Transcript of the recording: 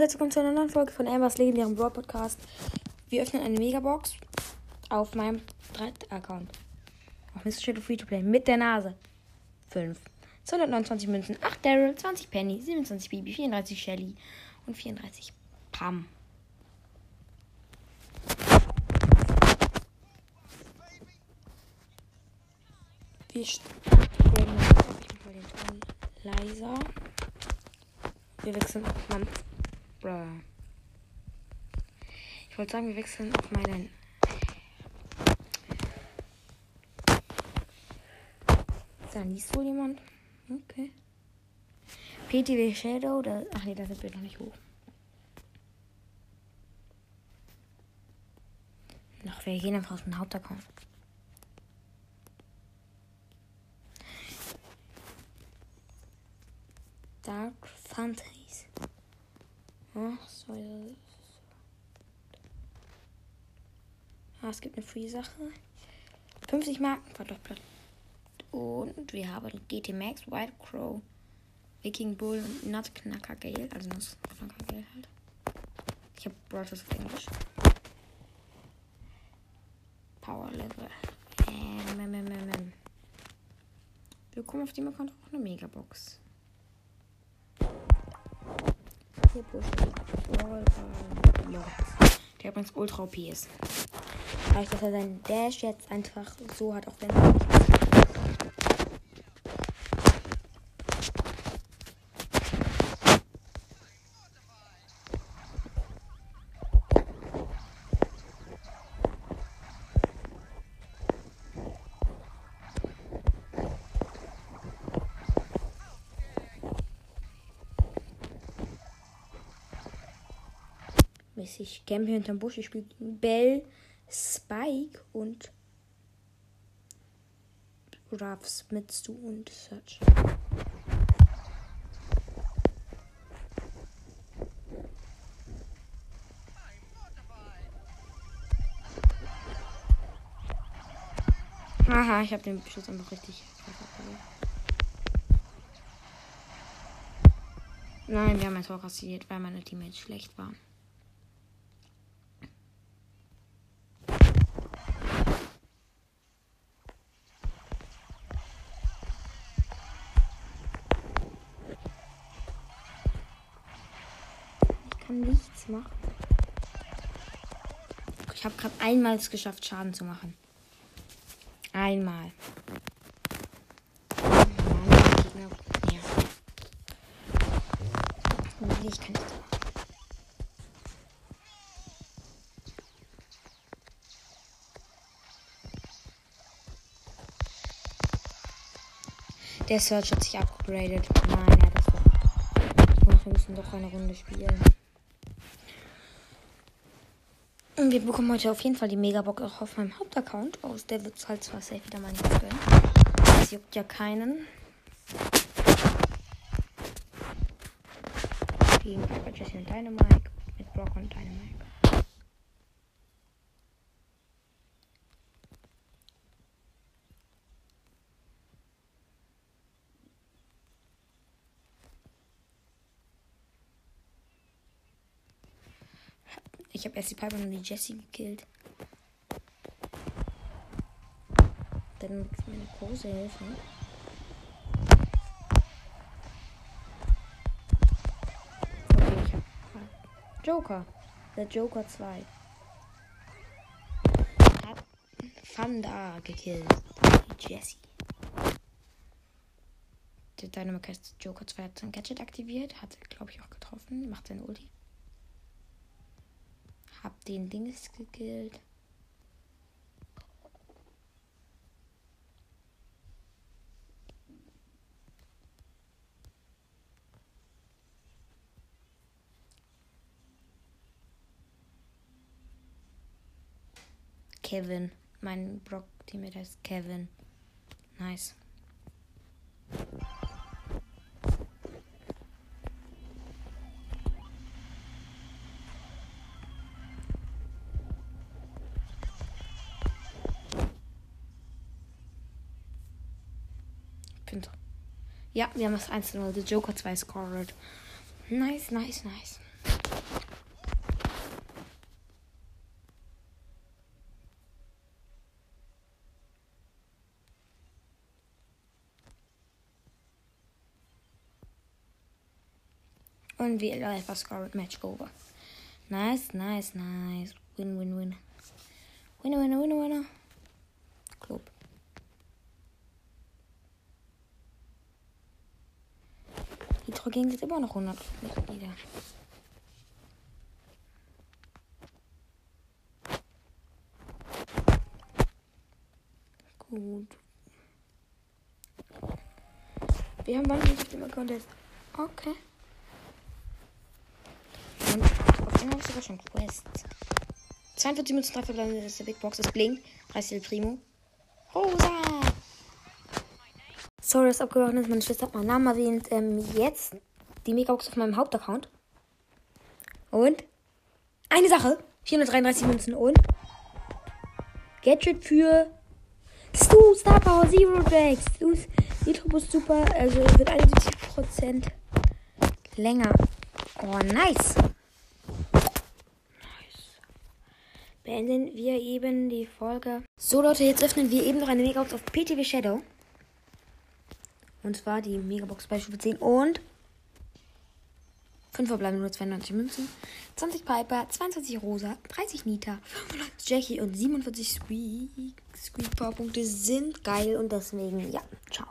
Und herzlich willkommen zu einer neuen Folge von Ambers legendären Brawl Podcast. Wir öffnen eine Megabox auf meinem 3. Account. Auf Mr. Shadow Free to Play mit der Nase. 5. 229 Münzen, 8 Daryl, 20 Penny, 27 Bibi, 34 Shelly und 34 Pam. Wir stellen mal den Ton leiser. Wir wechseln auf. Bruh. Ich wollte sagen, wir wechseln auf meinen. Da liest wohl jemand. Okay. PTW Shadow, da. Ach nee, da sind wir noch nicht hoch. Ach, wir gehen einfach aus dem Hauptaccount. Dark Fantasy. Ach so, ja. Ah, es gibt eine Free-Sache. 50 Marken verdoppelt. Und wir haben GT Max, White Crow, Viking Bull und Nuttknacker Gale. Also Nuttknacker Gale halt. Ich habe Brothers auf Englisch. Power Level. Ähm, ähm, ähm, ähm. Wir bekommen auf dem Account auch eine Megabox. Hier Der übrigens ultra OP ist. Dadurch, dass er seinen Dash jetzt einfach so hat, auch wenn er nicht mäßig campe hinterm Busch. Ich spiele Bell, Spike und Ruffs mit Stu und Search. Haha, ich habe den Beschuss einfach richtig. Nein, wir haben ein Tor kassiert, weil meine Teammates schlecht waren. Kann nichts machen. Ich habe gerade einmal es geschafft, Schaden zu machen. Einmal. Ja. Ich kann nicht. Der Search hat sich upgraded. Nein, hat das doch. Wir müssen doch eine Runde spielen. Und wir bekommen heute auf jeden Fall die Megabox auch auf meinem Hauptaccount aus. Der wird halt zwar safe wieder mal nicht gönnen. Das juckt ja keinen. Gegen Jesse und Dynamite. Mit Brock und Dynamite. Ich habe erst die Piper und die Jessie gekillt. Dann muss meine Pose helfen. Okay, ich hab Joker. Der Joker 2. Hat Fanda gekillt. Die Jessie. Der Dynamic Joker 2 hat sein Gadget aktiviert. Hat, glaube ich, auch getroffen. Macht seine Ulti. Hab den Dings gekillt. Kevin. Mein Brock-Teammate heißt Kevin. Nice. bin. Ja, wir haben das 1-0. Der Joker 2 scored. Nice, nice, nice. Und wir einfach scored Match over. Nice, nice, nice. Win, win, win. Winner, winner, winner, winner. Club. Die Trocken sind immer noch 100 Mitglieder. Gut. Wir haben wann nicht Account ist. Okay. Und auf einmal habe sogar schon Quests. 42 Münzen, 3 verbleiben, das ist der Big Box, das Blink. 30 El Primo. Rosa! Sorry, dass abgebrochen ist. Meine Schwester hat meinen Namen erwähnt. Ähm, jetzt die Megabox auf meinem Hauptaccount. Und eine Sache. 433 Münzen und Gadget für Stu Star Power Zero Drags. Stu's Nitrobus super. Also wird 71% länger. Oh, nice. beenden wir eben die Folge. So Leute, jetzt öffnen wir eben noch eine Megabox auf PTV Shadow. Und zwar die Megabox bei Stufe 10 und 5 verbleiben nur 92 Münzen, 20 Piper, 22 Rosa, 30 Nita, 95 Jackie und 47 Squeak. Squeak Powerpunkte sind geil und deswegen, ja, ciao.